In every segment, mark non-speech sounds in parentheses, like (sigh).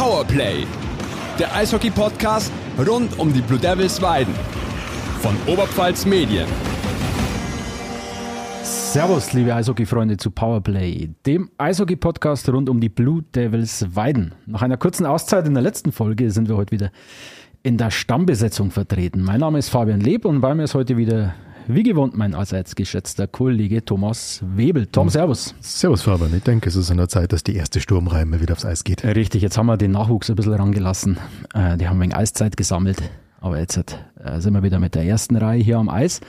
Powerplay, der Eishockey-Podcast rund um die Blue Devils Weiden von Oberpfalz Medien. Servus, liebe Eishockey-Freunde zu Powerplay, dem Eishockey-Podcast rund um die Blue Devils Weiden. Nach einer kurzen Auszeit in der letzten Folge sind wir heute wieder in der Stammbesetzung vertreten. Mein Name ist Fabian Leb und bei mir ist heute wieder wie gewohnt mein allseits geschätzter Kollege Thomas Webel. Tom, hm. servus. Servus, Fabian. Ich denke, es ist an der Zeit, dass die erste Sturmreihe mal wieder aufs Eis geht. Richtig, jetzt haben wir den Nachwuchs ein bisschen rangelassen. Äh, die haben wegen Eiszeit gesammelt. Aber jetzt äh, sind wir wieder mit der ersten Reihe hier am Eis.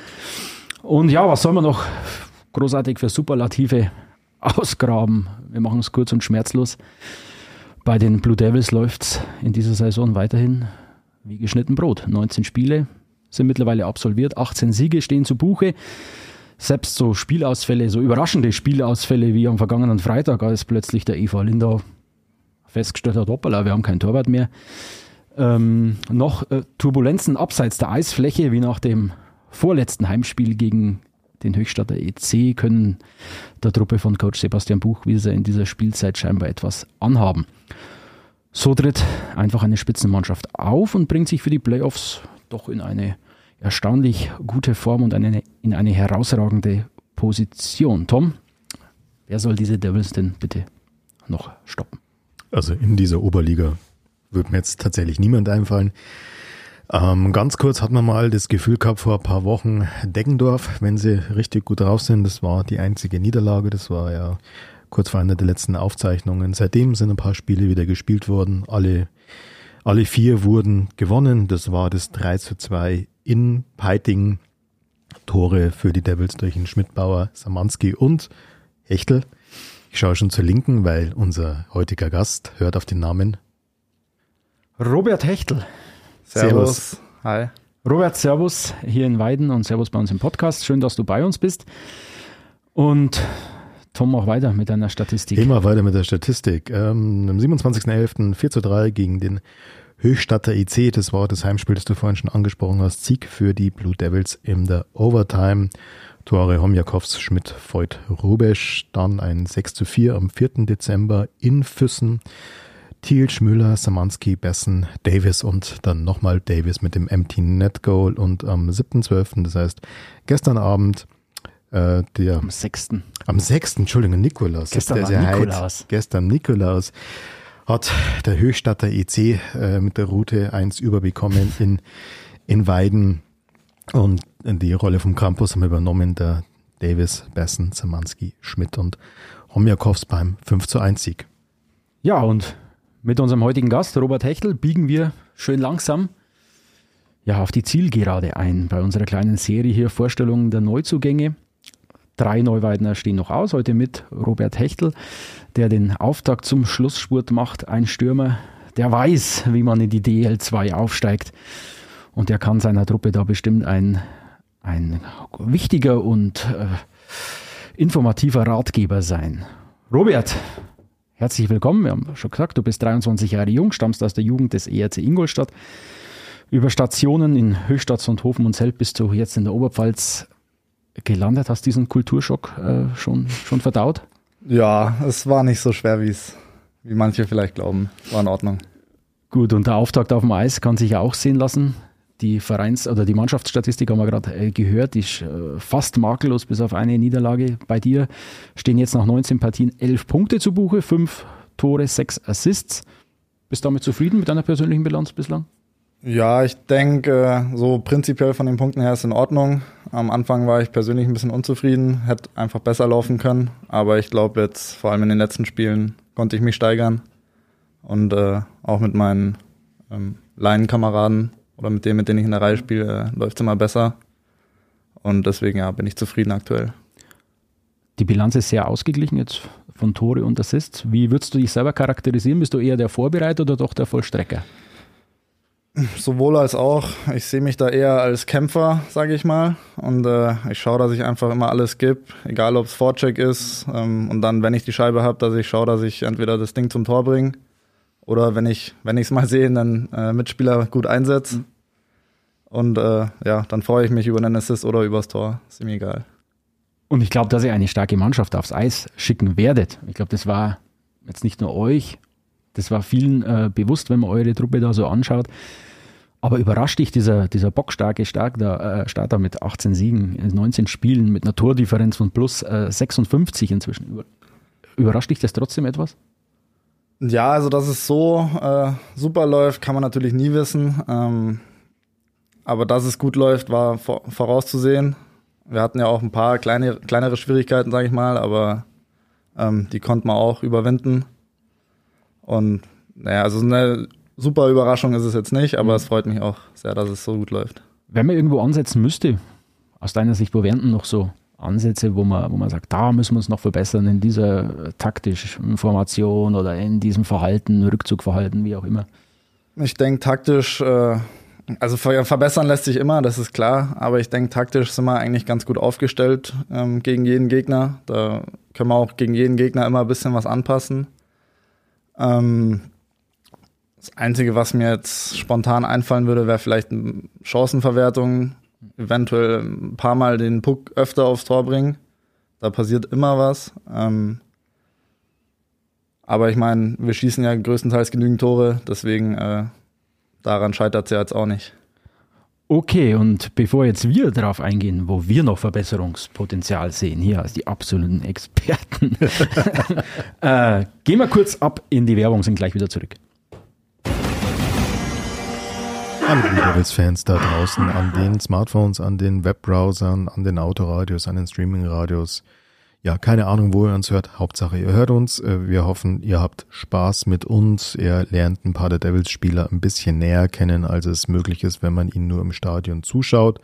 Und ja, was soll man noch großartig für Superlative (laughs) ausgraben? Wir machen es kurz und schmerzlos. Bei den Blue Devils läuft es in dieser Saison weiterhin wie geschnitten Brot. 19 Spiele, sind mittlerweile absolviert. 18 Siege stehen zu Buche. Selbst so Spielausfälle, so überraschende Spielausfälle wie am vergangenen Freitag, als plötzlich der Eva Lindau festgestellt hat, hoppala, wir haben kein Torwart mehr. Ähm, noch äh, Turbulenzen abseits der Eisfläche, wie nach dem vorletzten Heimspiel gegen den Höchstadter EC, können der Truppe von Coach Sebastian Buchwieser in dieser Spielzeit scheinbar etwas anhaben. So tritt einfach eine Spitzenmannschaft auf und bringt sich für die Playoffs doch in eine erstaunlich gute Form und eine, in eine herausragende Position. Tom, wer soll diese Devils denn bitte noch stoppen? Also in dieser Oberliga würde mir jetzt tatsächlich niemand einfallen. Ähm, ganz kurz hat man mal das Gefühl gehabt vor ein paar Wochen, Deggendorf, wenn sie richtig gut drauf sind, das war die einzige Niederlage, das war ja kurz vor einer der letzten Aufzeichnungen. Seitdem sind ein paar Spiele wieder gespielt worden, alle alle vier wurden gewonnen. Das war das 3 zu 2 in Peiting. Tore für die Devils durch den Schmidtbauer, Samanski und Hechtel. Ich schaue schon zur Linken, weil unser heutiger Gast hört auf den Namen Robert Hechtel. Servus. servus. Hi. Robert, Servus hier in Weiden und Servus bei uns im Podcast. Schön, dass du bei uns bist. Und Tom, mach weiter mit deiner Statistik. Immer weiter mit der Statistik. Ähm, am 27.11. 4 zu 3 gegen den Höchstadter IC, das war das Heimspiel, das du vorhin schon angesprochen hast. Sieg für die Blue Devils in der Overtime. Tore Homjakovs, Schmidt, Voigt, Rubesch. Dann ein 6 zu 4 am 4. Dezember in Füssen. Thiel, Schmüller, Samanski, Bessen, Davis und dann nochmal Davis mit dem Empty Net Goal und am 7.12., das heißt gestern Abend äh, der, am 6. Am 6. Entschuldigung, Nikolaus. Gestern war Nikolaus. Gestern Nikolaus hat der Höchstadter EC äh, mit der Route 1 überbekommen (laughs) in, in Weiden und die Rolle vom Campus haben übernommen der Davis, Bessen, Zamanski, Schmidt und Homjakovs beim 5 zu 1 Sieg. Ja, und mit unserem heutigen Gast, Robert Hechtel, biegen wir schön langsam ja, auf die Zielgerade ein bei unserer kleinen Serie hier Vorstellungen der Neuzugänge. Drei Neuweidner stehen noch aus, heute mit Robert Hechtel, der den Auftakt zum Schlussspurt macht. Ein Stürmer, der weiß, wie man in die DL2 aufsteigt. Und der kann seiner Truppe da bestimmt ein, ein wichtiger und äh, informativer Ratgeber sein. Robert, herzlich willkommen. Wir haben schon gesagt, du bist 23 Jahre jung, stammst aus der Jugend des ERC Ingolstadt. Über Stationen in Höchstadt, Sonthofen und Zelt bist du jetzt in der Oberpfalz gelandet? Hast du diesen Kulturschock äh, schon, schon verdaut? Ja, es war nicht so schwer, wie wie manche vielleicht glauben. War in Ordnung. Gut, und der Auftakt auf dem Eis kann sich auch sehen lassen. Die Vereins- oder die Mannschaftsstatistik haben wir gerade äh, gehört, ist äh, fast makellos, bis auf eine Niederlage. Bei dir stehen jetzt nach 19 Partien 11 Punkte zu Buche, 5 Tore, 6 Assists. Bist du damit zufrieden mit deiner persönlichen Bilanz bislang? Ja, ich denke, so prinzipiell von den Punkten her ist in Ordnung. Am Anfang war ich persönlich ein bisschen unzufrieden, hätte einfach besser laufen können. Aber ich glaube jetzt, vor allem in den letzten Spielen, konnte ich mich steigern. Und äh, auch mit meinen ähm, Laienkameraden oder mit denen, mit denen ich in der Reihe spiele, äh, läuft es immer besser. Und deswegen ja, bin ich zufrieden aktuell. Die Bilanz ist sehr ausgeglichen jetzt von Tore und Assists. Wie würdest du dich selber charakterisieren? Bist du eher der Vorbereiter oder doch der Vollstrecker? Sowohl als auch. Ich sehe mich da eher als Kämpfer, sage ich mal. Und äh, ich schaue, dass ich einfach immer alles gebe, egal ob es Vorcheck ist. Ähm, und dann, wenn ich die Scheibe habe, dass ich schaue, dass ich entweder das Ding zum Tor bringe oder wenn ich wenn ich es mal (laughs) sehe, dann äh, Mitspieler gut einsetze. Mhm. Und äh, ja, dann freue ich mich über einen Assist oder übers Tor. Ist mir egal. Und ich glaube, dass ihr eine starke Mannschaft aufs Eis schicken werdet. Ich glaube, das war jetzt nicht nur euch Das war vielen äh, bewusst, wenn man eure Truppe da so anschaut. Aber überrascht dich dieser, dieser bockstarke Starter, äh, Starter mit 18 Siegen in 19 Spielen mit einer Tordifferenz von plus äh, 56 inzwischen. Über, überrascht dich das trotzdem etwas? Ja, also dass es so äh, super läuft, kann man natürlich nie wissen. Ähm, aber dass es gut läuft, war vor, vorauszusehen. Wir hatten ja auch ein paar kleine, kleinere Schwierigkeiten, sage ich mal, aber ähm, die konnte man auch überwinden. Und naja, also eine super Überraschung ist es jetzt nicht, aber mhm. es freut mich auch sehr, dass es so gut läuft. Wenn man irgendwo ansetzen müsste, aus deiner Sicht, wo wären denn noch so Ansätze, wo man, wo man sagt, da müssen wir uns noch verbessern in dieser taktischen Formation oder in diesem Verhalten, Rückzugverhalten, wie auch immer? Ich denke taktisch, äh, also verbessern lässt sich immer, das ist klar, aber ich denke taktisch sind wir eigentlich ganz gut aufgestellt ähm, gegen jeden Gegner. Da können wir auch gegen jeden Gegner immer ein bisschen was anpassen. Ähm, das Einzige, was mir jetzt spontan einfallen würde, wäre vielleicht Chancenverwertung. Eventuell ein paar Mal den Puck öfter aufs Tor bringen. Da passiert immer was. Ähm, aber ich meine, wir schießen ja größtenteils genügend Tore, deswegen äh, daran scheitert es ja jetzt auch nicht. Okay, und bevor jetzt wir darauf eingehen, wo wir noch Verbesserungspotenzial sehen, hier als die absoluten Experten, (laughs) äh, gehen wir kurz ab in die Werbung, sind gleich wieder zurück. Alle Blue Devils-Fans da draußen an den Smartphones, an den Webbrowsern, an den Autoradios, an den Streamingradios. Ja, keine Ahnung, wo ihr uns hört. Hauptsache, ihr hört uns. Äh, wir hoffen, ihr habt Spaß mit uns. Ihr lernt ein paar der Devils-Spieler ein bisschen näher kennen, als es möglich ist, wenn man ihnen nur im Stadion zuschaut.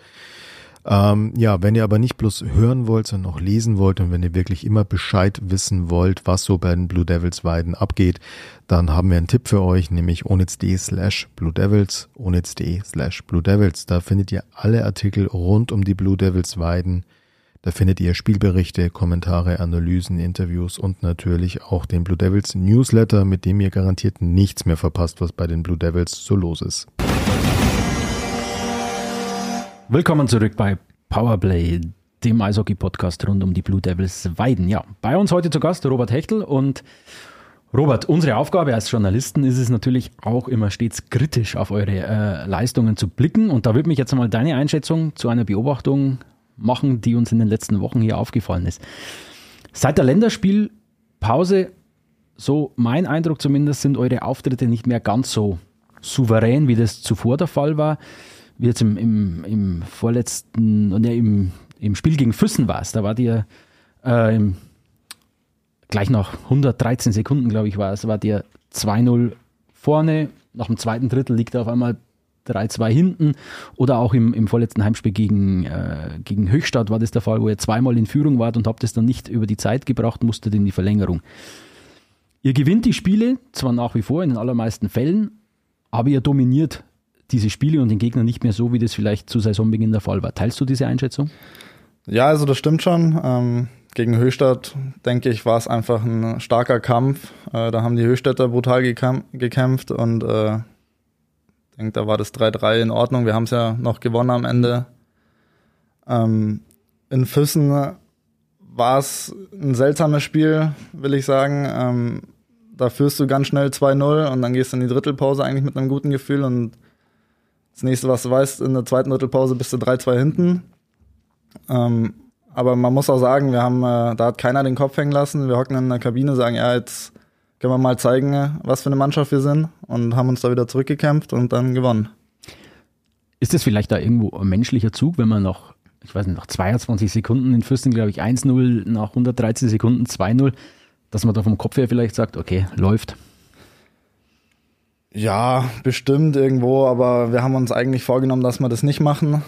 Ähm, ja, wenn ihr aber nicht bloß hören wollt, sondern auch lesen wollt und wenn ihr wirklich immer Bescheid wissen wollt, was so bei den Blue Devils Weiden abgeht, dann haben wir einen Tipp für euch, nämlich onitz.de slash Blue Devils, onitz.de slash Blue Devils. Da findet ihr alle Artikel rund um die Blue Devils Weiden. Da findet ihr Spielberichte, Kommentare, Analysen, Interviews und natürlich auch den Blue Devils Newsletter, mit dem ihr garantiert nichts mehr verpasst, was bei den Blue Devils so los ist. Willkommen zurück bei Powerplay, dem Eishockey-Podcast rund um die Blue Devils Weiden. Ja, bei uns heute zu Gast Robert Hechtel und Robert, unsere Aufgabe als Journalisten ist es natürlich auch immer stets kritisch auf eure äh, Leistungen zu blicken. Und da würde mich jetzt einmal deine Einschätzung zu einer Beobachtung machen, die uns in den letzten Wochen hier aufgefallen ist. Seit der Länderspielpause, so mein Eindruck zumindest, sind eure Auftritte nicht mehr ganz so souverän, wie das zuvor der Fall war. Wie jetzt im, im, im vorletzten, ja, im, im Spiel gegen Füssen war es, da war dir äh, gleich nach 113 Sekunden, glaube ich, war es, war dir 2-0 vorne, nach dem zweiten Drittel liegt er auf einmal 3-2 hinten oder auch im, im vorletzten Heimspiel gegen, äh, gegen Höchstadt war das der Fall, wo ihr zweimal in Führung wart und habt es dann nicht über die Zeit gebracht, musstet in die Verlängerung. Ihr gewinnt die Spiele, zwar nach wie vor in den allermeisten Fällen, aber ihr dominiert diese Spiele und den Gegner nicht mehr so, wie das vielleicht zu Saisonbeginn der Fall war. Teilst du diese Einschätzung? Ja, also das stimmt schon. Ähm, gegen Höchstadt, denke ich, war es einfach ein starker Kampf. Äh, da haben die Höchstädter brutal gekämpft und äh, ich denke, da war das 3-3 in Ordnung. Wir haben es ja noch gewonnen am Ende. Ähm, in Füssen war es ein seltsames Spiel, will ich sagen. Ähm, da führst du ganz schnell 2-0 und dann gehst du in die Drittelpause eigentlich mit einem guten Gefühl und das nächste, was du weißt, in der zweiten Drittelpause bist du 3-2 hinten. Ähm, aber man muss auch sagen, wir haben, äh, da hat keiner den Kopf hängen lassen. Wir hocken in der Kabine, sagen, ja, jetzt können wir mal zeigen, was für eine Mannschaft wir sind und haben uns da wieder zurückgekämpft und dann gewonnen. Ist das vielleicht da irgendwo ein menschlicher Zug, wenn man noch, ich weiß nicht, nach 22 Sekunden in Fürsten, glaube ich, 1-0, nach 113 Sekunden 2-0, dass man da vom Kopf her vielleicht sagt, okay, läuft. Ja, bestimmt irgendwo, aber wir haben uns eigentlich vorgenommen, dass wir das nicht machen.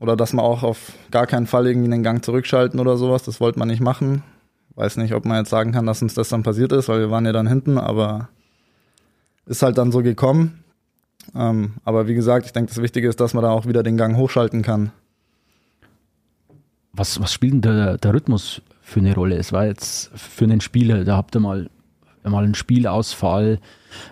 Oder dass wir auch auf gar keinen Fall irgendwie den Gang zurückschalten oder sowas. Das wollte man nicht machen. Weiß nicht, ob man jetzt sagen kann, dass uns das dann passiert ist, weil wir waren ja dann hinten, aber ist halt dann so gekommen. Ähm, aber wie gesagt, ich denke, das Wichtige ist, dass man da auch wieder den Gang hochschalten kann. Was, was spielt denn der, der Rhythmus für eine Rolle? Es war jetzt für einen Spieler, da habt ihr mal, mal einen Spielausfall,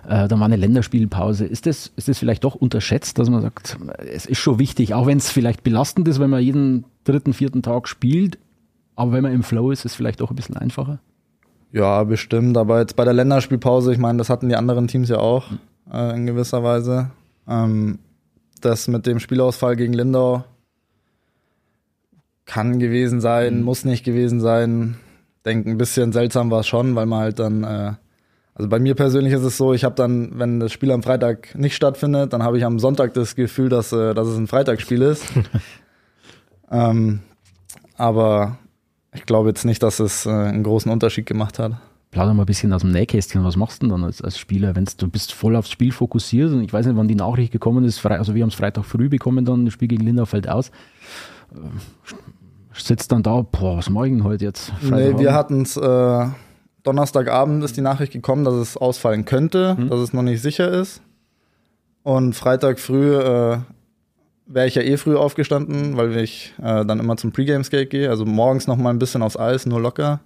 äh, dann war eine Länderspielpause. Ist das, ist das vielleicht doch unterschätzt, dass man sagt, es ist schon wichtig, auch wenn es vielleicht belastend ist, wenn man jeden dritten, vierten Tag spielt, aber wenn man im Flow ist, ist es vielleicht auch ein bisschen einfacher? Ja, bestimmt, aber jetzt bei der Länderspielpause, ich meine, das hatten die anderen Teams ja auch äh, in gewisser Weise. Ähm, das mit dem Spielausfall gegen Lindau kann gewesen sein, mhm. muss nicht gewesen sein. Denke, ein bisschen seltsam war es schon, weil man halt dann, äh, also bei mir persönlich ist es so, ich habe dann, wenn das Spiel am Freitag nicht stattfindet, dann habe ich am Sonntag das Gefühl, dass, äh, dass es ein Freitagsspiel ist. (laughs) ähm, aber ich glaube jetzt nicht, dass es äh, einen großen Unterschied gemacht hat. Plauder mal ein bisschen aus dem Nähkästchen. Was machst du denn dann als, als Spieler, wenn du bist voll aufs Spiel fokussiert und ich weiß nicht, wann die Nachricht gekommen ist, also wir haben es Freitag früh bekommen, dann das Spiel gegen Lindau fällt aus. Äh, sitzt dann da, boah, was mache ich denn heute jetzt? Freitag nee, wir hatten es, äh, Donnerstagabend ist die Nachricht gekommen, dass es ausfallen könnte, hm. dass es noch nicht sicher ist. Und Freitag früh äh, wäre ich ja eh früh aufgestanden, weil ich äh, dann immer zum Pre-Game-Skate gehe. Also morgens noch mal ein bisschen aufs Eis, nur locker.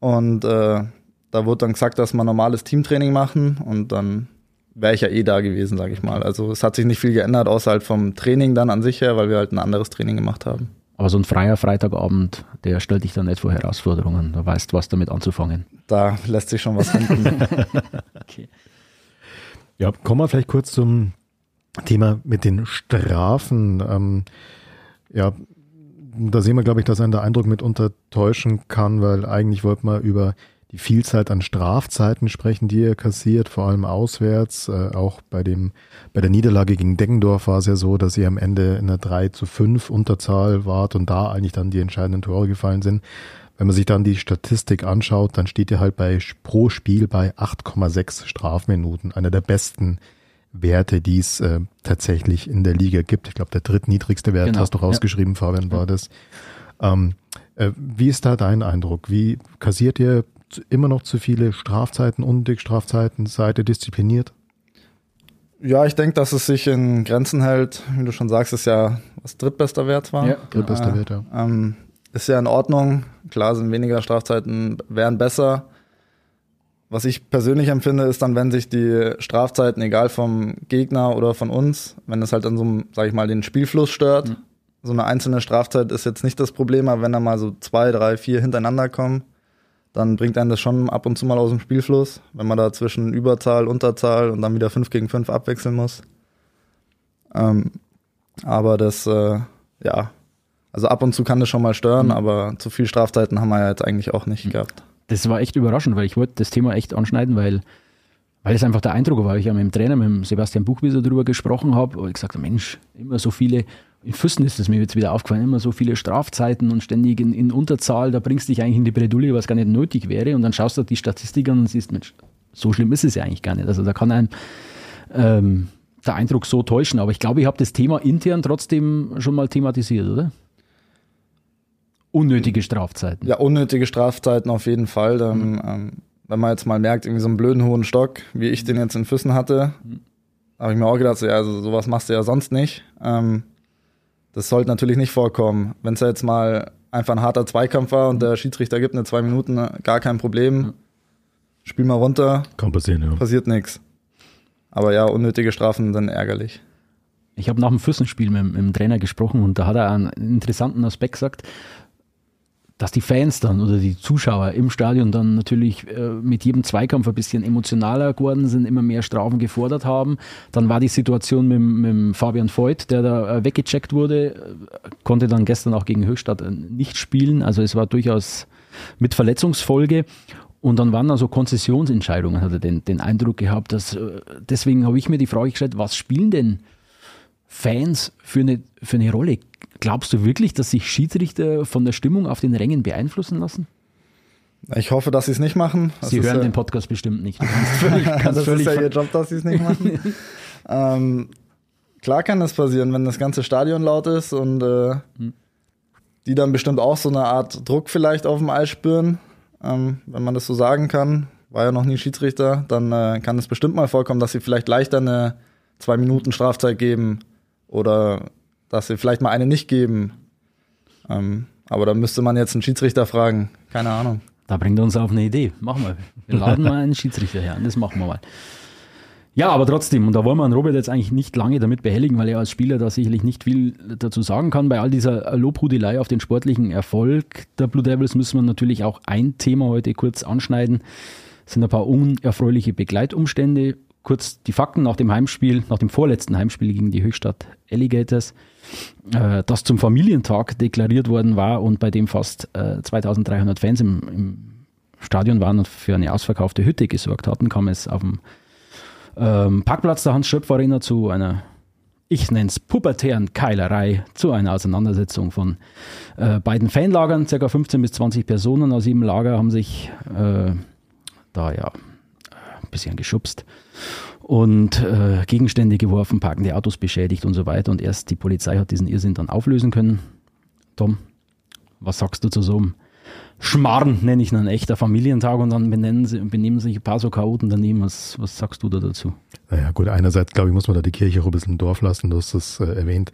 Und äh, da wurde dann gesagt, dass wir normales Teamtraining machen und dann wäre ich ja eh da gewesen, sage ich mal. Also es hat sich nicht viel geändert, außer halt vom Training dann an sich her, weil wir halt ein anderes Training gemacht haben. Aber so ein freier Freitagabend, der stellt dich dann nicht vor Herausforderungen. Du weißt, was damit anzufangen. Da lässt sich schon was finden. (laughs) okay. Ja, kommen wir vielleicht kurz zum Thema mit den Strafen. Ähm, ja, da sehen wir, glaube ich, dass einen der Eindruck mitunter täuschen kann, weil eigentlich wollte man über die Vielzahl an Strafzeiten sprechen, die er kassiert, vor allem auswärts. Äh, auch bei dem, bei der Niederlage gegen Deggendorf war es ja so, dass ihr am Ende in einer 3 zu 5 Unterzahl wart und da eigentlich dann die entscheidenden Tore gefallen sind. Wenn man sich dann die Statistik anschaut, dann steht ihr halt bei pro Spiel bei 8,6 Strafminuten, einer der besten Werte, die es äh, tatsächlich in der Liga gibt. Ich glaube, der drittniedrigste Wert genau, hast du rausgeschrieben, ja. Fabian, war das. Ähm, äh, wie ist da dein Eindruck? Wie kassiert ihr immer noch zu viele Strafzeiten, unnötig Strafzeiten? Seid ihr diszipliniert? Ja, ich denke, dass es sich in Grenzen hält. Wie du schon sagst, ist ja was drittbester Wert war. Ja, drittbester äh, Wert, ja. Ähm, ist ja in Ordnung. Klar sind weniger Strafzeiten, wären besser. Was ich persönlich empfinde, ist dann, wenn sich die Strafzeiten, egal vom Gegner oder von uns, wenn es halt an so einem, sag ich mal, den Spielfluss stört. Mhm. So eine einzelne Strafzeit ist jetzt nicht das Problem, aber wenn da mal so zwei, drei, vier hintereinander kommen, dann bringt einen das schon ab und zu mal aus dem Spielfluss, wenn man da zwischen Überzahl, Unterzahl und dann wieder fünf gegen fünf abwechseln muss. Ähm, aber das, äh, ja, also ab und zu kann das schon mal stören, mhm. aber zu viel Strafzeiten haben wir ja jetzt eigentlich auch nicht mhm. gehabt das war echt überraschend, weil ich wollte das Thema echt anschneiden, weil, weil es einfach der Eindruck war. Ich ja mit dem Trainer, mit dem Sebastian Buchwieser darüber gesprochen habe, und gesagt habe, Mensch, immer so viele, in Füssen ist es mir jetzt wieder aufgefallen, immer so viele Strafzeiten und ständig in, in Unterzahl, da bringst du dich eigentlich in die Bredouille, was gar nicht nötig wäre. Und dann schaust du die Statistik an und siehst, Mensch, so schlimm ist es ja eigentlich gar nicht. Also da kann ein ähm, der Eindruck so täuschen. Aber ich glaube, ich habe das Thema intern trotzdem schon mal thematisiert, oder? Unnötige Strafzeiten. Ja, unnötige Strafzeiten auf jeden Fall. Dann, mhm. ähm, wenn man jetzt mal merkt, irgendwie so einen blöden hohen Stock, wie ich den jetzt in Füssen hatte, mhm. habe ich mir auch gedacht, so, ja, also sowas machst du ja sonst nicht. Ähm, das sollte natürlich nicht vorkommen. Wenn es ja jetzt mal einfach ein harter Zweikampf war und der Schiedsrichter gibt eine zwei Minuten, gar kein Problem. Mhm. Spiel mal runter. Kann passieren, ja. Passiert nichts. Aber ja, unnötige Strafen sind ärgerlich. Ich habe nach dem Füssenspiel mit, mit, dem Trainer gesprochen und da hat er einen interessanten Aspekt gesagt dass die Fans dann oder die Zuschauer im Stadion dann natürlich äh, mit jedem Zweikampf ein bisschen emotionaler geworden sind, immer mehr Strafen gefordert haben. Dann war die Situation mit, mit Fabian Voigt, der da äh, weggecheckt wurde, äh, konnte dann gestern auch gegen Höchstadt äh, nicht spielen. Also es war durchaus mit Verletzungsfolge. Und dann waren also Konzessionsentscheidungen, hat er den, den Eindruck gehabt. Dass, deswegen habe ich mir die Frage gestellt, was spielen denn Fans für eine, für eine Rolle? Glaubst du wirklich, dass sich Schiedsrichter von der Stimmung auf den Rängen beeinflussen lassen? Ich hoffe, dass sie es nicht machen. Das sie hören ja, den Podcast bestimmt nicht. (laughs) Völlig, das ist ja ihr Job, dass sie es nicht machen. (laughs) ähm, klar kann das passieren, wenn das ganze Stadion laut ist und äh, hm. die dann bestimmt auch so eine Art Druck vielleicht auf dem Eis spüren, ähm, wenn man das so sagen kann. War ja noch nie Schiedsrichter, dann äh, kann es bestimmt mal vorkommen, dass sie vielleicht leichter eine zwei Minuten Strafzeit geben oder dass sie vielleicht mal eine nicht geben. Ähm, aber da müsste man jetzt einen Schiedsrichter fragen. Keine Ahnung. Da bringt er uns auf eine Idee. Machen wir. Wir laden mal einen Schiedsrichter her. Das machen wir mal. Ja, aber trotzdem, und da wollen wir einen Robert jetzt eigentlich nicht lange damit behelligen, weil er als Spieler da sicherlich nicht viel dazu sagen kann. Bei all dieser Lobhudelei auf den sportlichen Erfolg der Blue Devils müssen wir natürlich auch ein Thema heute kurz anschneiden. Es sind ein paar unerfreuliche Begleitumstände. Kurz die Fakten nach dem Heimspiel, nach dem vorletzten Heimspiel gegen die Höchstadt Alligators, äh, das zum Familientag deklariert worden war und bei dem fast äh, 2300 Fans im, im Stadion waren und für eine ausverkaufte Hütte gesorgt hatten, kam es auf dem ähm, Parkplatz der Hans-Schöpf-Arena zu einer, ich nenne es pubertären Keilerei, zu einer Auseinandersetzung von äh, beiden Fanlagern. Circa 15 bis 20 Personen aus jedem Lager haben sich äh, da ja bisschen geschubst und äh, Gegenstände geworfen, parkende Autos beschädigt und so weiter. Und erst die Polizei hat diesen Irrsinn dann auflösen können. Tom, was sagst du zu so einem Schmarrn, nenne ich einen echter Familientag und dann benennen sie, benehmen sich ein paar so Chaoten daneben. Was, was sagst du da dazu? Naja, gut, einerseits glaube ich, muss man da die Kirche auch ein bisschen im Dorf lassen, du hast das äh, erwähnt.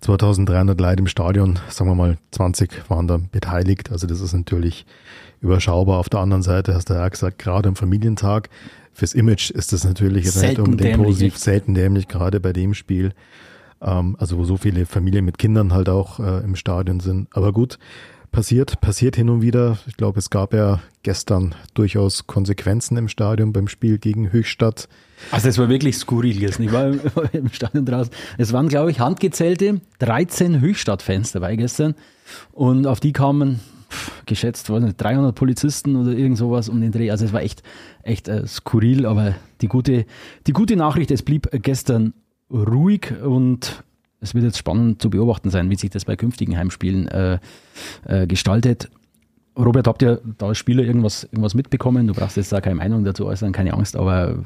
2300 Leute im Stadion, sagen wir mal 20 waren da beteiligt, also das ist natürlich überschaubar. Auf der anderen Seite hast du ja gesagt, gerade am Familientag, fürs Image ist das natürlich jetzt nicht unbedingt positiv, selten dämlich, gerade bei dem Spiel. Ähm, also wo so viele Familien mit Kindern halt auch äh, im Stadion sind. Aber gut, passiert, passiert hin und wieder. Ich glaube, es gab ja gestern durchaus Konsequenzen im Stadion beim Spiel gegen Höchstadt. Also es war wirklich skurril gestern. Ich war im (laughs) Stadion draußen. Es waren, glaube ich, handgezählte 13 Höchstadt-Fans dabei gestern. Und auf die kamen geschätzt, weiß nicht, 300 Polizisten oder irgend sowas um den Dreh. Also es war echt, echt äh, skurril, aber die gute, die gute Nachricht, es blieb gestern ruhig und es wird jetzt spannend zu beobachten sein, wie sich das bei künftigen Heimspielen äh, äh, gestaltet. Robert, habt ihr da als Spieler irgendwas, irgendwas mitbekommen? Du brauchst jetzt da keine Meinung dazu äußern, keine Angst, aber.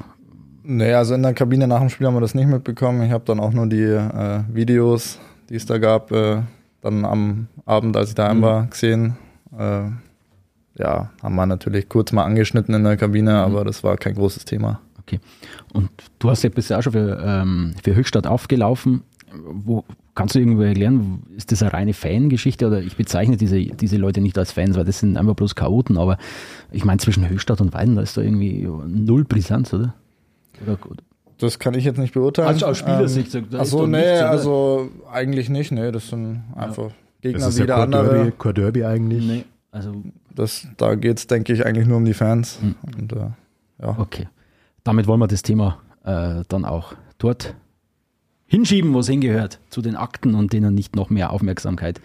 Nee, also in der Kabine nach dem Spiel haben wir das nicht mitbekommen. Ich habe dann auch nur die äh, Videos, die es da gab, äh, dann am Abend, als ich daheim mhm. war, gesehen. Äh, ja, haben wir natürlich kurz mal angeschnitten in der Kabine, mhm. aber das war kein großes Thema. Okay. Und du hast ja bisher auch schon für, ähm, für Höchstadt aufgelaufen. Wo, kannst du irgendwo erklären, ist das eine reine Fangeschichte oder ich bezeichne diese, diese Leute nicht als Fans, weil das sind einfach bloß Chaoten, aber ich meine zwischen Höchstadt und Weiden, da ist da irgendwie null Brisanz, oder? oder das kann ich jetzt nicht beurteilen. Also aus Spielersicht. Ähm, Achso, nee, nichts, also eigentlich nicht, nee, das sind einfach ja. Gegner das ist wie der andere. Derby, Core Derby eigentlich. Nee, also das, da geht es, denke ich, eigentlich nur um die Fans. Mhm. Und, äh, ja. Okay. Damit wollen wir das Thema äh, dann auch dort hinschieben, wo es hingehört, zu den Akten und denen nicht noch mehr Aufmerksamkeit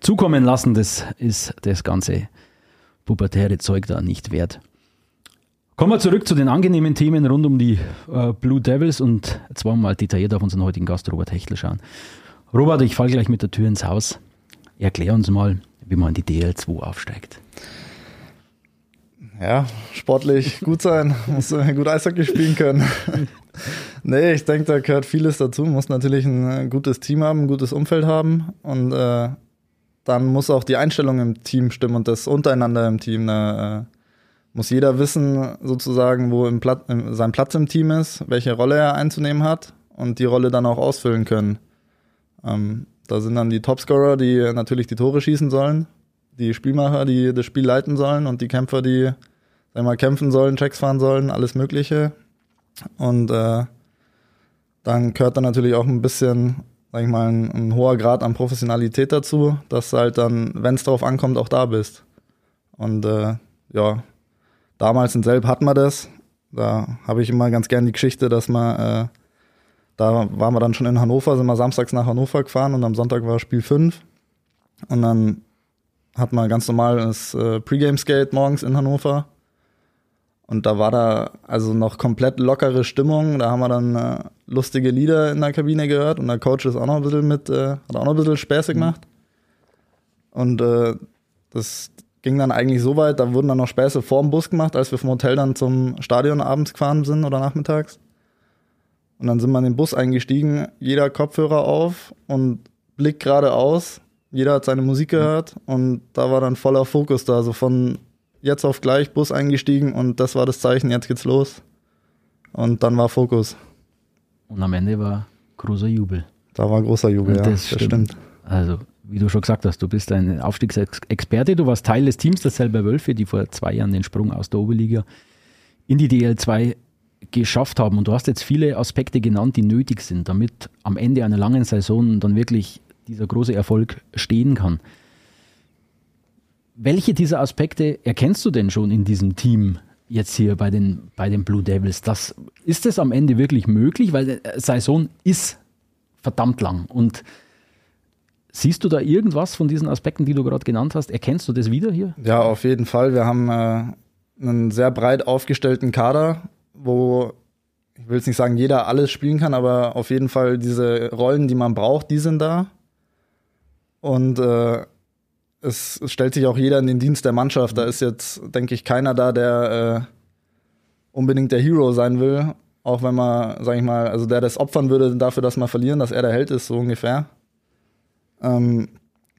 zukommen lassen. Das ist das ganze pubertäre Zeug da nicht wert. Kommen wir zurück zu den angenehmen Themen rund um die äh, Blue Devils und wir mal detailliert auf unseren heutigen Gast Robert Hechtel schauen. Robert, ich falle gleich mit der Tür ins Haus. Erklär uns mal, wie man in die DL2 aufsteigt. Ja, sportlich (laughs) gut sein, muss gut Eishockey spielen können. (laughs) nee, ich denke, da gehört vieles dazu. Muss natürlich ein gutes Team haben, ein gutes Umfeld haben und äh, dann muss auch die Einstellung im Team stimmen und das untereinander im Team. Da, äh, muss jeder wissen, sozusagen, wo im Plat sein Platz im Team ist, welche Rolle er einzunehmen hat und die Rolle dann auch ausfüllen können. Ähm, da sind dann die Topscorer, die natürlich die Tore schießen sollen, die Spielmacher, die das Spiel leiten sollen und die Kämpfer, die sag mal, kämpfen sollen, Checks fahren sollen, alles Mögliche. Und äh, dann gehört dann natürlich auch ein bisschen, sag ich mal, ein, ein hoher Grad an Professionalität dazu, dass du halt dann, wenn es darauf ankommt, auch da bist. Und äh, ja, damals in Selb hatten wir das. Da habe ich immer ganz gern die Geschichte, dass man, äh, da waren wir dann schon in Hannover, sind wir samstags nach Hannover gefahren und am Sonntag war Spiel 5. Und dann hat man ganz normal das äh, Pre-Game-Skate morgens in Hannover. Und da war da also noch komplett lockere Stimmung. Da haben wir dann äh, lustige Lieder in der Kabine gehört und der Coach ist auch noch ein bisschen mit, äh, hat auch noch ein bisschen Späße mhm. gemacht. Und äh, das ging dann eigentlich so weit, da wurden dann noch Späße vorm Bus gemacht, als wir vom Hotel dann zum Stadion abends gefahren sind oder nachmittags. Und dann sind wir in den Bus eingestiegen, jeder Kopfhörer auf und Blick geradeaus. Jeder hat seine Musik gehört und da war dann voller Fokus da, so von jetzt auf gleich Bus eingestiegen und das war das Zeichen, jetzt geht's los. Und dann war Fokus. Und am Ende war großer Jubel. Da war großer Jubel, ja, das, das stimmt. Also, wie du schon gesagt hast, du bist ein Aufstiegsexperte, du warst Teil des Teams der Selber Wölfe, die vor zwei Jahren den Sprung aus der Oberliga in die DL2 geschafft haben, und du hast jetzt viele Aspekte genannt, die nötig sind, damit am Ende einer langen Saison dann wirklich dieser große Erfolg stehen kann. Welche dieser Aspekte erkennst du denn schon in diesem Team jetzt hier bei den, bei den Blue Devils? Das, ist es am Ende wirklich möglich? Weil die Saison ist verdammt lang. Und siehst du da irgendwas von diesen Aspekten, die du gerade genannt hast? Erkennst du das wieder hier? Ja, auf jeden Fall. Wir haben äh, einen sehr breit aufgestellten Kader, wo ich will jetzt nicht sagen, jeder alles spielen kann, aber auf jeden Fall diese Rollen, die man braucht, die sind da. Und äh, es, es stellt sich auch jeder in den Dienst der Mannschaft. Da ist jetzt, denke ich, keiner da, der äh, unbedingt der Hero sein will. Auch wenn man, sag ich mal, also der das opfern würde dafür, dass wir verlieren, dass er der Held ist, so ungefähr. Ähm,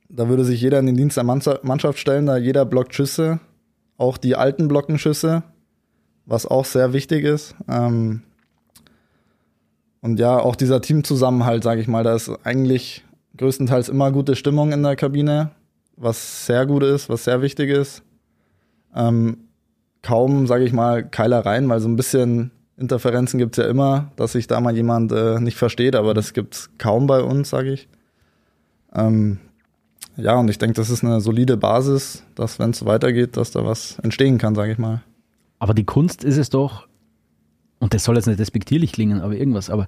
da würde sich jeder in den Dienst der Mannschaft stellen, da jeder blockt Schüsse, auch die alten blocken Schüsse, was auch sehr wichtig ist. Ähm, und ja, auch dieser Teamzusammenhalt, sage ich mal, da ist eigentlich größtenteils immer gute Stimmung in der Kabine, was sehr gut ist, was sehr wichtig ist. Ähm, kaum, sage ich mal, Keilereien, weil so ein bisschen Interferenzen gibt's ja immer, dass sich da mal jemand äh, nicht versteht, aber das gibt's kaum bei uns, sage ich. Ähm, ja, und ich denke, das ist eine solide Basis, dass, wenn es weitergeht, dass da was entstehen kann, sage ich mal. Aber die Kunst ist es doch, und das soll jetzt nicht despektierlich klingen, aber irgendwas, aber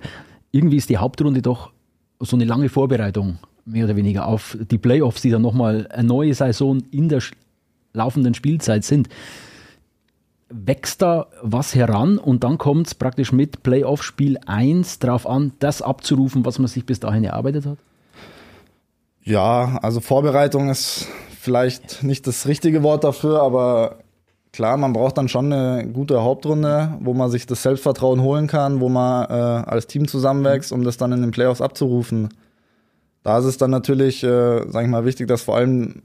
irgendwie ist die Hauptrunde doch so eine lange Vorbereitung, mehr oder weniger, auf die Playoffs, die dann nochmal eine neue Saison in der laufenden Spielzeit sind. Wächst da was heran und dann kommt es praktisch mit Playoff-Spiel 1 darauf an, das abzurufen, was man sich bis dahin erarbeitet hat? Ja, also Vorbereitung ist vielleicht nicht das richtige Wort dafür, aber klar, man braucht dann schon eine gute Hauptrunde, wo man sich das Selbstvertrauen holen kann, wo man äh, als Team zusammenwächst, um das dann in den Playoffs abzurufen. Da ist es dann natürlich, äh, sag ich mal, wichtig, dass vor allem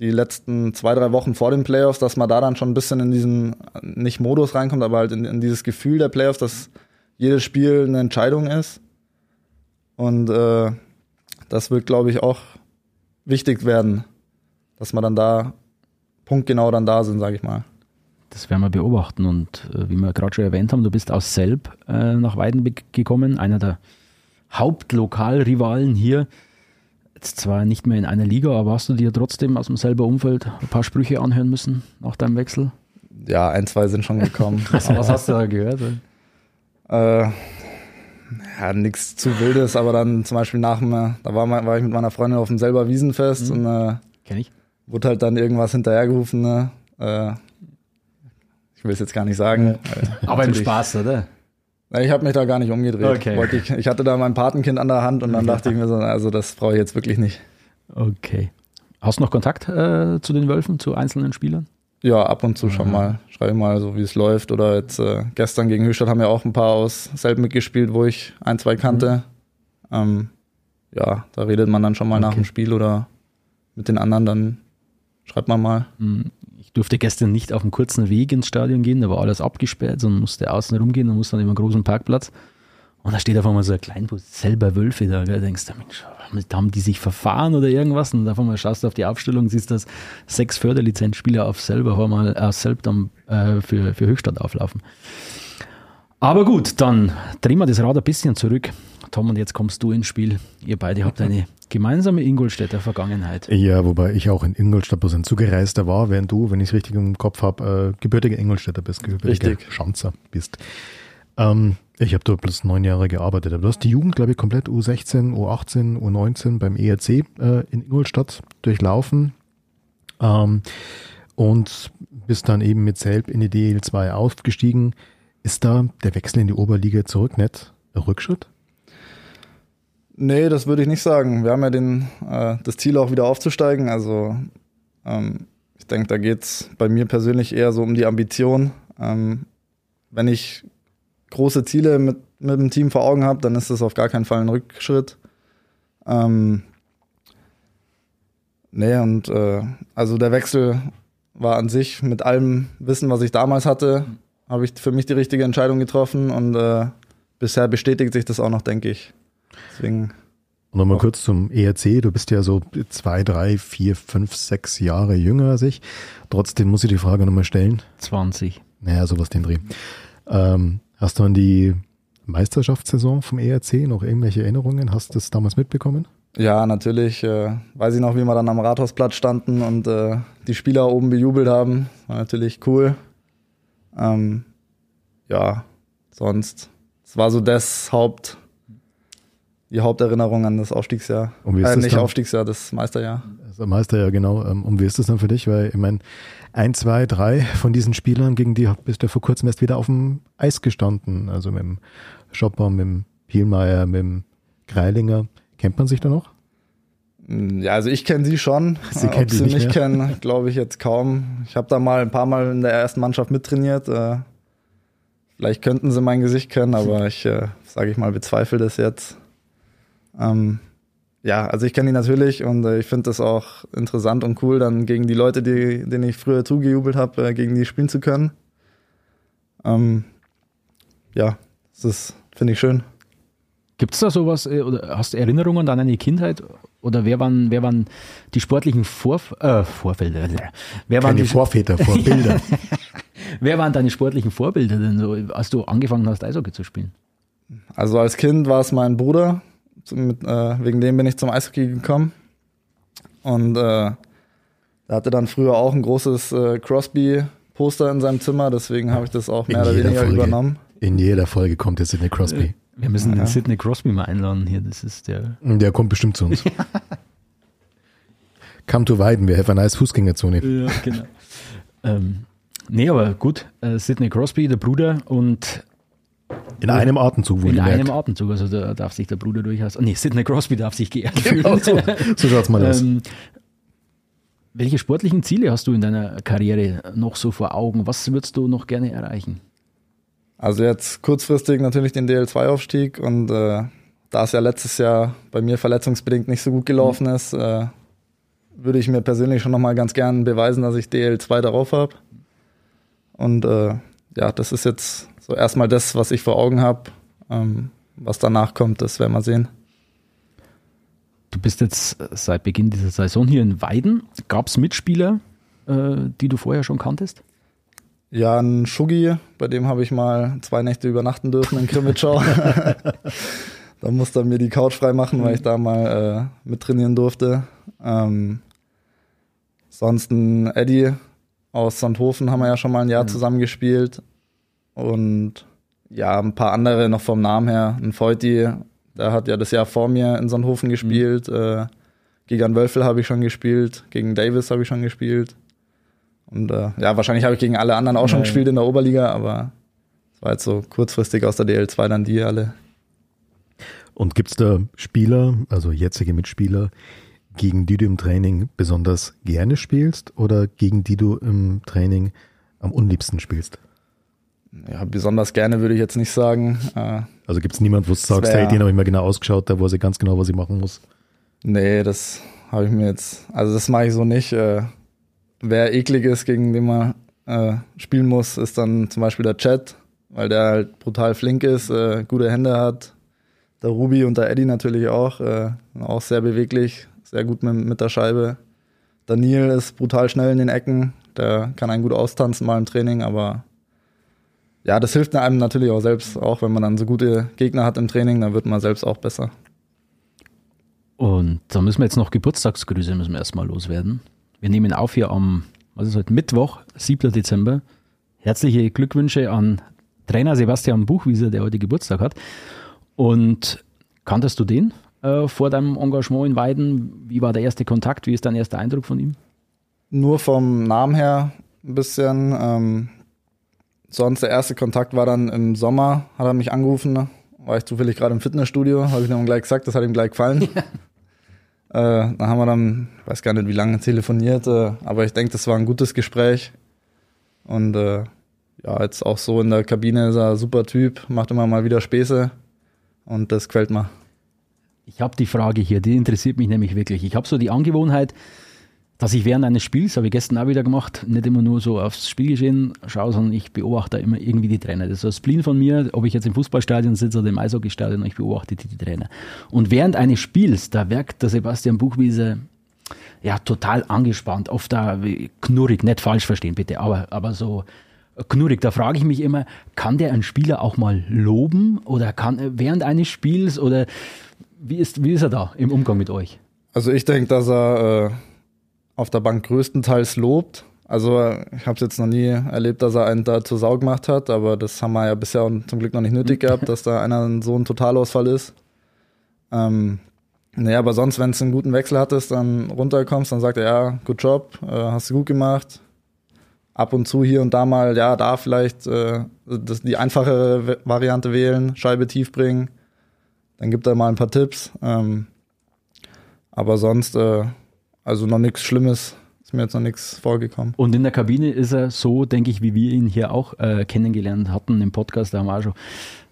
die letzten zwei, drei Wochen vor den Playoffs, dass man da dann schon ein bisschen in diesen, nicht Modus reinkommt, aber halt in, in dieses Gefühl der Playoffs, dass jedes Spiel eine Entscheidung ist. Und äh, das wird, glaube ich, auch wichtig werden, dass man dann da punktgenau dann da sind, sage ich mal. Das werden wir beobachten. Und äh, wie wir gerade schon erwähnt haben, du bist aus Selb äh, nach Weidenbeck gekommen, einer der Hauptlokalrivalen hier. Jetzt zwar nicht mehr in einer Liga, aber hast du dir trotzdem aus dem selber Umfeld ein paar Sprüche anhören müssen nach deinem Wechsel? Ja, ein, zwei sind schon gekommen. was, (laughs) was hast du da gehört? äh, ja, nichts zu Wildes, aber dann zum Beispiel nach dem, da war, war ich mit meiner Freundin auf dem selber Wiesenfest mhm. und äh, Kenn ich wurde halt dann irgendwas hinterhergerufen. Ne? Äh, ich will es jetzt gar nicht sagen. Aber im Spaß, oder? Ich habe mich da gar nicht umgedreht. Okay. Ich, ich, hatte da mein Patenkind an der Hand und dann dachte ich mir so, also das brauche ich jetzt wirklich nicht. Okay. Hast du noch Kontakt äh, zu den Wölfen, zu einzelnen Spielern? Ja, ab und zu schon mal. Schreibe mal so, wie es läuft. Oder jetzt äh, gestern gegen Höchstadt haben ja auch ein paar aus selben mitgespielt, wo ich ein, zwei kannte. Mhm. Ähm, ja, da redet man dann schon mal okay. nach dem Spiel oder mit den anderen dann Schreibt mal mal. Hm, ich durfte gestern nicht auf einen kurzen Weg ins Stadion gehen, da war alles abgesperrt, sondern musste außen rumgehen und musste dann über einen großen Parkplatz. Und da steht auf einmal so ein Kleinbus, selber Wölfe da. Da denkst du, Mensch, haben die sich verfahren oder irgendwas? Und auf einmal schaust du auf die Aufstellung, siehst, dass sechs Förderlizenzspieler auf selber auf einmal aus Selb dann äh, für, für Höchstadt auflaufen. Aber gut, dann drehen wir das Rad ein bisschen zurück. Tom, und jetzt kommst du ins Spiel. Ihr beide habt eine gemeinsame Ingolstädter Vergangenheit. Ja, wobei ich auch in Ingolstadt bloß ein Zugereister war, während du, wenn ich es richtig im Kopf habe, äh, gebürtiger Ingolstädter bist, gebürtiger richtig. Schanzer bist. Ähm, ich habe dort bloß neun Jahre gearbeitet. du hast die Jugend, glaube ich, komplett U16, U18, U19 beim ERC äh, in Ingolstadt durchlaufen. Ähm, und bist dann eben mit Selb in die DL2 aufgestiegen. Ist da der Wechsel in die Oberliga zurück nicht ein Rückschritt? Nee, das würde ich nicht sagen. Wir haben ja den, äh, das Ziel auch wieder aufzusteigen. Also ähm, ich denke, da geht's bei mir persönlich eher so um die Ambition. Ähm, wenn ich große Ziele mit, mit dem Team vor Augen habe, dann ist das auf gar keinen Fall ein Rückschritt. Ähm, nee, und äh, also der Wechsel war an sich mit allem Wissen, was ich damals hatte, habe ich für mich die richtige Entscheidung getroffen und äh, bisher bestätigt sich das auch noch, denke ich. Deswegen. Und nochmal kurz zum ERC. Du bist ja so zwei, drei, vier, fünf, sechs Jahre jünger als ich. Trotzdem muss ich die Frage nochmal stellen. 20. Naja, sowas den Dreh. Ähm, Hast du an die Meisterschaftssaison vom ERC noch irgendwelche Erinnerungen? Hast du das damals mitbekommen? Ja, natürlich. Äh, weiß ich noch, wie wir dann am Rathausplatz standen und äh, die Spieler oben bejubelt haben. War natürlich cool. Ähm, ja, sonst. Es war so das Haupt, die Haupterinnerung an das Aufstiegsjahr. Und wie ist äh, das nicht dann? Aufstiegsjahr, das Meisterjahr. Also Meisterjahr, genau. Ähm, Und wie ist das dann für dich? Weil ich meine, ein, zwei, drei von diesen Spielern, gegen die bist du vor kurzem erst wieder auf dem Eis gestanden. Also mit dem Schopper, mit dem Pielmeier, mit dem Greilinger. Kennt man sich da noch? Mm, Ja, also ich kenne sie schon. Sie Äh, kennt Ob dich sie nicht mich kennen, (laughs) glaube ich jetzt kaum. Ich habe da mal ein paar Mal in der ersten Mannschaft mittrainiert. Äh, vielleicht könnten sie mein Gesicht kennen, aber ich, äh, sage ich mal, bezweifle das jetzt. Ähm, ja, also ich kenne die natürlich und äh, ich finde das auch interessant und cool, dann gegen die Leute, die, denen ich früher zugejubelt habe, äh, gegen die spielen zu können. Ähm, ja, das ist, finde ich schön. Gibt es da sowas, äh, oder hast du Erinnerungen an deine Kindheit? Oder wer waren, wer waren die sportlichen Vorf äh, Vorfelder? Wer waren, Keine die, Vorväter, (laughs) Vorbilder. (laughs) wer waren deine sportlichen Vorbilder denn so, als du angefangen hast, Eishockey zu spielen? Also als Kind war es mein Bruder, mit, äh, wegen dem bin ich zum Eishockey gekommen. Und äh, er hatte dann früher auch ein großes äh, Crosby-Poster in seinem Zimmer, deswegen habe ich das auch mehr In oder weniger Folge. übernommen. In jeder Folge kommt jetzt Sidney Crosby. Wir müssen Ja. den Sidney Crosby mal einladen hier. Das ist der. Der kommt bestimmt zu uns. (laughs) Come to Weiden, wir have a nice Fußgängerzone. Ja, genau. ähm, nee, aber gut. Äh, Sidney Crosby, der Bruder und In einem Atemzug in wohlgemerkt. einem Atemzug. Also da darf sich der Bruder durchaus. Oh, nee, Sidney Crosby darf sich geehrt fühlen. (laughs) Genau so, so schaut's mal aus. Ähm, welche sportlichen Ziele hast du in deiner Karriere noch so vor Augen? Was würdest du noch gerne erreichen? Also jetzt kurzfristig natürlich den DL2-Aufstieg und äh, da es ja letztes Jahr bei mir verletzungsbedingt nicht so gut gelaufen ist, äh, würde ich mir persönlich schon nochmal ganz gern beweisen, dass ich DL2 darauf habe. Und äh, ja, das ist jetzt so erstmal das, was ich vor Augen habe. Ähm, was danach kommt, das werden wir sehen. Du bist jetzt seit Beginn dieser Saison hier in Weiden. Gab es Mitspieler, äh, die du vorher schon kanntest? Ja, ein Schuggi, bei dem habe ich mal zwei Nächte übernachten dürfen in Krimitschau. (laughs) (laughs) da musste er mir die Couch frei machen, weil ich da mal äh, mittrainieren durfte. Ähm, sonst ein Eddie aus Sandhofen haben wir ja schon mal ein Jahr zusammen gespielt. Und ja, ein paar andere noch vom Namen her. Ein Feuti, der hat ja das Jahr vor mir in Sandhofen gespielt. Äh, gegen Wölfel habe ich schon gespielt. Gegen Davis habe ich schon gespielt. Und äh, ja, wahrscheinlich habe ich gegen alle anderen auch schon ja. gespielt in der Oberliga, aber es war jetzt so kurzfristig aus der DL2 dann die alle. Und gibt's da Spieler, also jetzige Mitspieler, gegen die du im Training besonders gerne spielst oder gegen die du im Training am unliebsten spielst? Ja, besonders gerne würde ich jetzt nicht sagen. Äh, Also gibt's niemand, wo du sagst, hey, den habe ich mir genau ausgeschaut, da weiß ich ganz genau, was ich machen muss. nee, das habe ich mir jetzt, also das mache ich so nicht. Äh, wer eklig ist, gegen den man äh, spielen muss, ist dann zum Beispiel der Chat, weil der halt brutal flink ist, gute Hände hat. Der Ruby und der Eddie natürlich auch, auch sehr beweglich, sehr gut mit, mit der Scheibe. Der Neil ist brutal schnell in den Ecken, der kann einen gut austanzen mal im Training, aber ja, das hilft einem natürlich auch selbst, auch wenn man dann so gute Gegner hat im Training, dann wird man selbst auch besser. Und da müssen wir jetzt noch Geburtstagsgrüße müssen wir erstmal loswerden. Wir nehmen auf hier am, was ist heute, Mittwoch, 7. Dezember. Herzliche Glückwünsche an Trainer Sebastian Buchwieser, der heute Geburtstag hat. Und kanntest du den äh, vor deinem Engagement in Weiden? Wie war der erste Kontakt? Wie ist dein erster Eindruck von ihm? Nur vom Namen her ein bisschen. Ähm, sonst der erste Kontakt war dann im Sommer, hat er mich angerufen, war ich zufällig gerade im Fitnessstudio, habe ich ihm gleich gesagt, das hat ihm gleich gefallen. (laughs) äh, dann haben wir dann, ich weiß gar nicht wie lange telefoniert, äh, aber ich denke, das war ein gutes Gespräch. Und äh, ja, jetzt auch so in der Kabine ist er ein super Typ, macht immer mal wieder Späße und das gefällt mir. Ich habe die Frage hier, die interessiert mich nämlich wirklich. Ich habe so die Angewohnheit, dass ich während eines Spiels, habe ich gestern auch wieder gemacht, nicht immer nur so aufs Spielgeschehen schaue, sondern ich beobachte immer irgendwie die Trainer. Das ist ein Spleen von mir, ob ich jetzt im Fußballstadion sitze oder im Eishockeystadion, ich beobachte die, die Trainer. Und während eines Spiels, da wirkt der Sebastian Buchwiese ja total angespannt, oft da knurrig, nicht falsch verstehen bitte, aber, aber so Knurrig, da frage ich mich immer, kann der einen Spieler auch mal loben oder kann während eines Spiels oder wie ist, wie ist er da im Umgang mit euch? Also ich denke, dass er äh, auf der Bank größtenteils lobt. Also ich habe es jetzt noch nie erlebt, dass er einen da zur Sau gemacht hat, aber das haben wir ja bisher zum Glück noch nicht nötig gehabt, dass da einer so ein Totalausfall ist. Ähm, nee, aber sonst, wenn es einen guten Wechsel hattest, dann runterkommst, dann sagt er, ja, good job, äh, hast du gut gemacht. Ab und zu hier und da mal, ja, da vielleicht äh, das, die einfache Variante wählen, Scheibe tief bringen. Dann gibt er mal ein paar Tipps. Ähm, aber sonst, äh, also noch nichts Schlimmes, ist mir jetzt noch nichts vorgekommen. Und in der Kabine ist er so, denke ich, wie wir ihn hier auch äh, kennengelernt hatten im Podcast, da haben wir auch schon,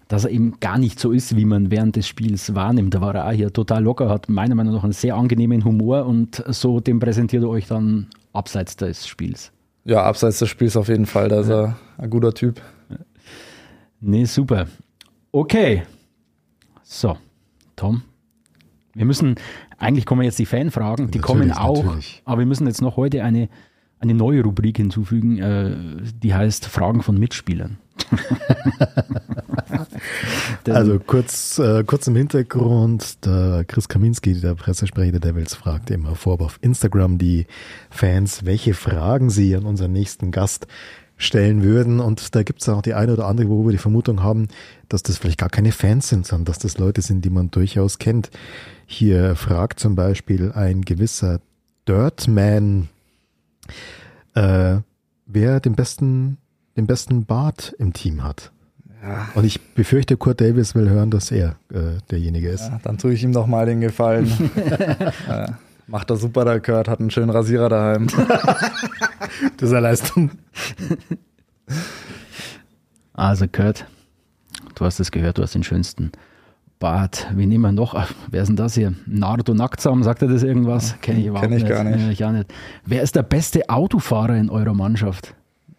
dass er eben gar nicht so ist, wie man während des Spiels wahrnimmt. Da war er auch hier total locker, hat meiner Meinung nach einen sehr angenehmen Humor und so dem präsentiert er euch dann abseits des Spiels. Ja, abseits des Spiels auf jeden Fall, da ist ja. er ein guter Typ. Nee, super. Okay. So, Tom, wir müssen, eigentlich kommen jetzt die Fanfragen, die natürlich, kommen auch, natürlich. aber wir müssen jetzt noch heute eine, eine neue Rubrik hinzufügen, äh, die heißt Fragen von Mitspielern. (laughs) also kurz, äh, kurz im Hintergrund, der Chris Kaminski, der Pressesprecher der Devils, fragt immer vor auf Instagram die Fans, welche Fragen sie an unseren nächsten Gast stellen würden. Und da gibt es auch die eine oder andere, wo wir die Vermutung haben, dass das vielleicht gar keine Fans sind, sondern dass das Leute sind, die man durchaus kennt. Hier fragt zum Beispiel ein gewisser Dirtman, äh, wer den besten, den besten Bart im Team hat. Ja. Und ich befürchte, Kurt Davis will hören, dass er äh, derjenige ist. Ja, dann tue ich ihm doch mal den Gefallen. (laughs) macht er super, der Kurt, hat einen schönen Rasierer daheim. (laughs) das ist eine Leistung. Also Kurt, du hast es gehört, du hast den schönsten Bart. Wie nehmen wir noch? Ach, wer ist denn das hier? Nardo Nacktsam, sagt er das irgendwas? Kenne ich überhaupt Kenn ich nicht. Gar nicht. ich auch nicht. Wer ist der beste Autofahrer in eurer Mannschaft?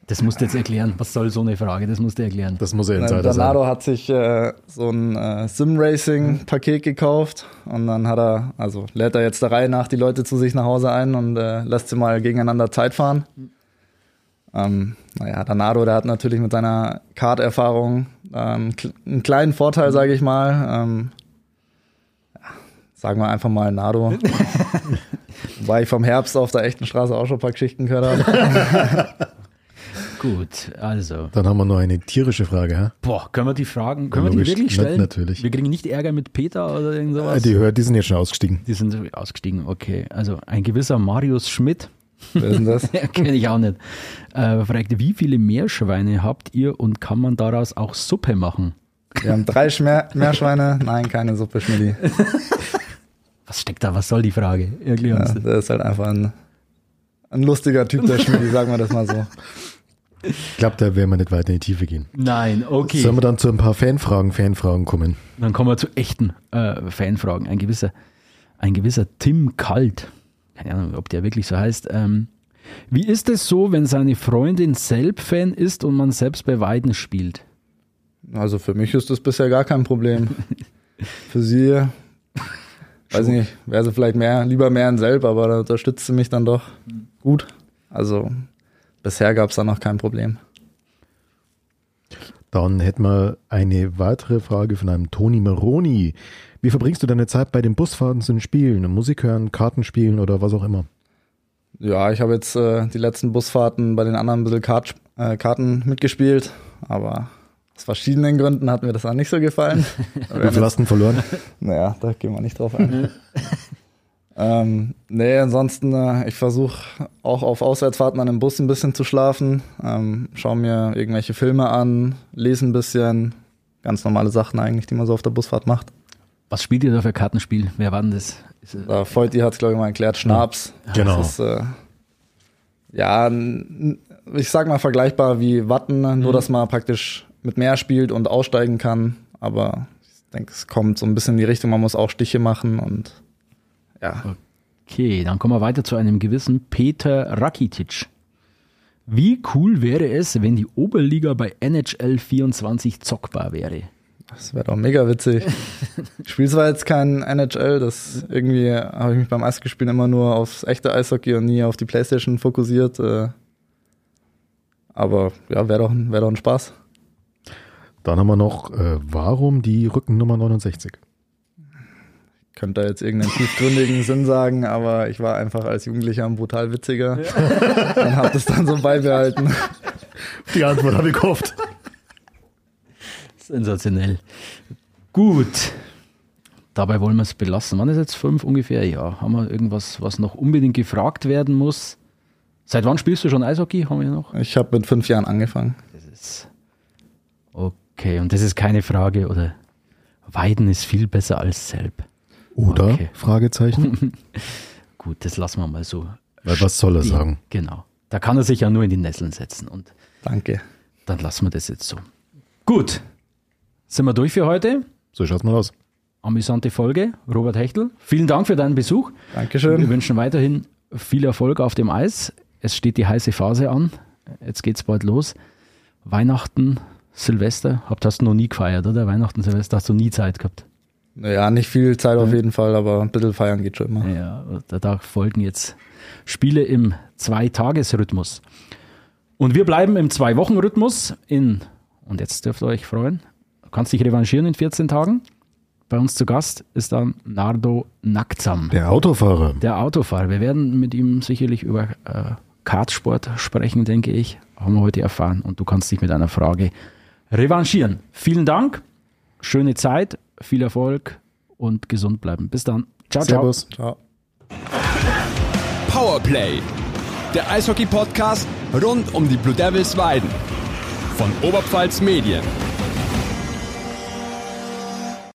Das musst du jetzt erklären. Was soll so eine Frage? Das musst du erklären. Das muss er Insider sein. Nardo hat sich äh, so ein äh, Sim-Racing-Paket gekauft und dann hat er, also lädt er jetzt der Reihe nach die Leute zu sich nach Hause ein und äh, lässt sie mal gegeneinander Zeit fahren. Ähm, naja, der Nardo, der hat natürlich mit seiner Kart-Erfahrung ähm, einen kleinen Vorteil, sage ich mal. Ähm, sagen wir einfach mal Nardo. (laughs) Wobei ich vom Herbst auf der echten Straße auch schon ein paar Geschichten gehört habe. (laughs) Gut, also. Dann haben wir noch eine tierische Frage. Hä? Boah, können wir die Fragen, können wir die wirklich stellen? Natürlich. Wir kriegen nicht Ärger mit Peter oder irgend sowas? Die, die sind jetzt schon ausgestiegen. Die sind ausgestiegen, okay. Also ein gewisser Marius Schmidt. Wer ist denn das? (laughs) Kenne ich auch nicht. Äh, fragt, wie viele Meerschweine habt ihr und kann man daraus auch Suppe machen? Wir haben drei Schmer Meerschweine. Nein, keine Suppe, Schmidti. (laughs) Was steckt da? Was soll die Frage? Ja, der ist halt einfach ein, ein lustiger Typ, der Schmidti, sagen wir das mal so. Ich glaube, da werden wir nicht weiter in die Tiefe gehen. Nein, okay. Sollen wir dann zu ein paar Fanfragen, Fanfragen kommen? Dann kommen wir zu echten äh, Fanfragen. Ein gewisser, ein gewisser Tim Kalt, keine Ahnung, ob der wirklich so heißt. Ähm, wie ist es so, wenn seine Freundin selbst Fan ist und man selbst bei Weiden spielt? Also für mich ist das bisher gar kein Problem. (laughs) für sie, weiß nicht, wäre sie vielleicht mehr, lieber mehr in Selb, aber da unterstützt sie mich dann doch gut. Also bisher gab es da noch kein Problem. Dann hätten wir eine weitere Frage von einem Toni Maroni. Wie verbringst du deine Zeit bei den Busfahrten zu den Spielen? Musik hören, Karten spielen oder was auch immer? Ja, ich habe jetzt äh, die letzten Busfahrten bei den anderen ein bisschen Kart, äh, Karten mitgespielt, aber aus verschiedenen Gründen hat mir das auch nicht so gefallen. Viel hast du verloren? Naja, da gehen wir nicht drauf ein. (laughs) Ähm, nee, ansonsten, äh, ich versuche auch auf Auswärtsfahrten an dem Bus ein bisschen zu schlafen, ähm, schaue mir irgendwelche Filme an, lese ein bisschen, ganz normale Sachen eigentlich, die man so auf der Busfahrt macht. Was spielt ihr da für Kartenspiel? Wer war denn das? Äh, Feuti hat es, glaube ich, mal erklärt, Schnaps. Ja, genau. Ist, äh, ja, ich sag mal vergleichbar wie Watten, mhm. nur dass man praktisch mit mehr spielt und aussteigen kann. Aber ich denke, es kommt so ein bisschen in die Richtung, man muss auch Stiche machen und ja. Okay, dann kommen wir weiter zu einem gewissen Peter Rakitic. Wie cool wäre es, wenn die Oberliga bei NHL 24 zockbar wäre? Das wäre doch mega witzig. (laughs) ich spiele zwar jetzt kein NHL, das irgendwie habe ich mich beim Eisgespielen immer nur aufs echte Eishockey und nie auf die Playstation fokussiert. Äh. Aber ja, wäre doch, wär doch ein Spaß. Dann haben wir noch, äh, warum die Rückennummer 69? Ich könnte da jetzt irgendeinen tiefgründigen Sinn sagen, aber ich war einfach als Jugendlicher ein brutal witziger und habe das dann so beibehalten. Die Antwort habe ich gehofft. Sensationell. Gut. Dabei wollen wir es belassen. Wann ist jetzt fünf ungefähr? Ja. Haben wir irgendwas, was noch unbedingt gefragt werden muss? Seit wann spielst du schon Eishockey? Haben wir noch? Ich habe mit fünf Jahren angefangen. Das ist okay. Und das ist keine Frage, oder? Weiden ist viel besser als Selb. Oder? Okay. Fragezeichen. (laughs) Gut, das lassen wir mal so. Weil was soll er stehen. sagen? Genau. Da kann er sich ja nur in die Nesseln setzen. Und Danke. dann lassen wir das jetzt so. Gut. Sind wir durch für heute? So schaut's mal aus. Amüsante Folge. Robert Hechtel, vielen Dank für deinen Besuch. Wir Dankeschön. wünschen weiterhin viel Erfolg auf dem Eis. Es steht die heiße Phase an. Jetzt geht's bald los. Weihnachten, Silvester, habt hast du noch nie gefeiert, oder? Weihnachten, Silvester hast du nie Zeit gehabt. Ja, nicht viel Zeit auf jeden Fall, aber ein bisschen feiern geht schon immer. Ja, da, da folgen jetzt Spiele im Zwei-Tages-Rhythmus. Und wir bleiben im Zwei-Wochen-Rhythmus in, und jetzt dürft ihr euch freuen, du kannst dich revanchieren in 14 Tagen. Bei uns zu Gast ist dann Nardo Nakzam. Der Autofahrer. Der Autofahrer. Wir werden mit ihm sicherlich über äh, Kartsport sprechen, denke ich. Haben wir heute erfahren. Und du kannst dich mit einer Frage revanchieren. Vielen Dank, schöne Zeit, viel Erfolg und gesund bleiben. Bis dann. Ciao, Servus. Ciao. Powerplay, der Eishockey-Podcast rund um die Blue Devils Weiden von Oberpfalz Medien.